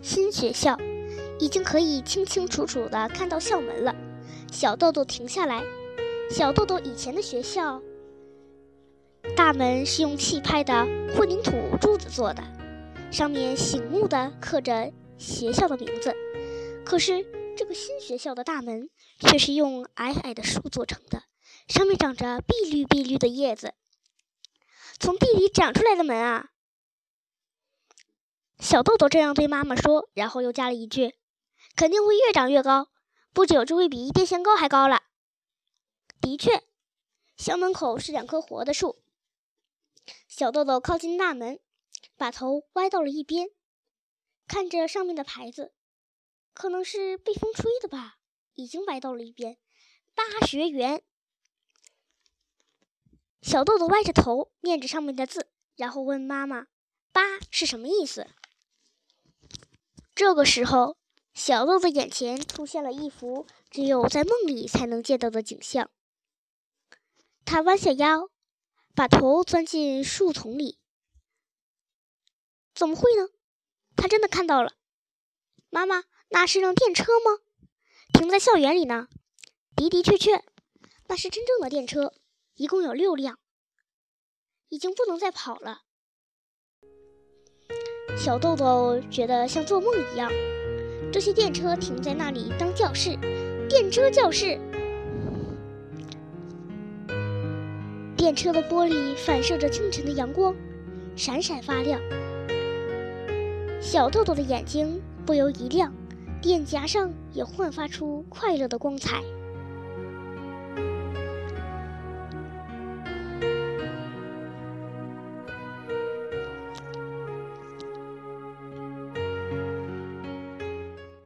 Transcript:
新学校，已经可以清清楚楚地看到校门了。小豆豆停下来。小豆豆以前的学校大门是用气派的混凝土柱子做的，上面醒目的刻着学校的名字。可是这个新学校的大门却是用矮矮的树做成的，上面长着碧绿碧绿的叶子，从地里长出来的门啊！小豆豆这样对妈妈说，然后又加了一句：“肯定会越长越高，不久就会比电线杆还高了。”的确，校门口是两棵活的树。小豆豆靠近大门，把头歪到了一边，看着上面的牌子，可能是被风吹的吧，已经歪到了一边。八学园。小豆豆歪着头念着上面的字，然后问妈妈：“八是什么意思？”这个时候，小豆豆眼前出现了一幅只有在梦里才能见到的景象。他弯下腰，把头钻进树丛里。怎么会呢？他真的看到了。妈妈，那是辆电车吗？停在校园里呢。的的确确，那是真正的电车，一共有六辆，已经不能再跑了。小豆豆觉得像做梦一样，这些电车停在那里当教室，电车教室。电车的玻璃反射着清晨的阳光，闪闪发亮。小豆豆的眼睛不由一亮，脸颊上也焕发出快乐的光彩。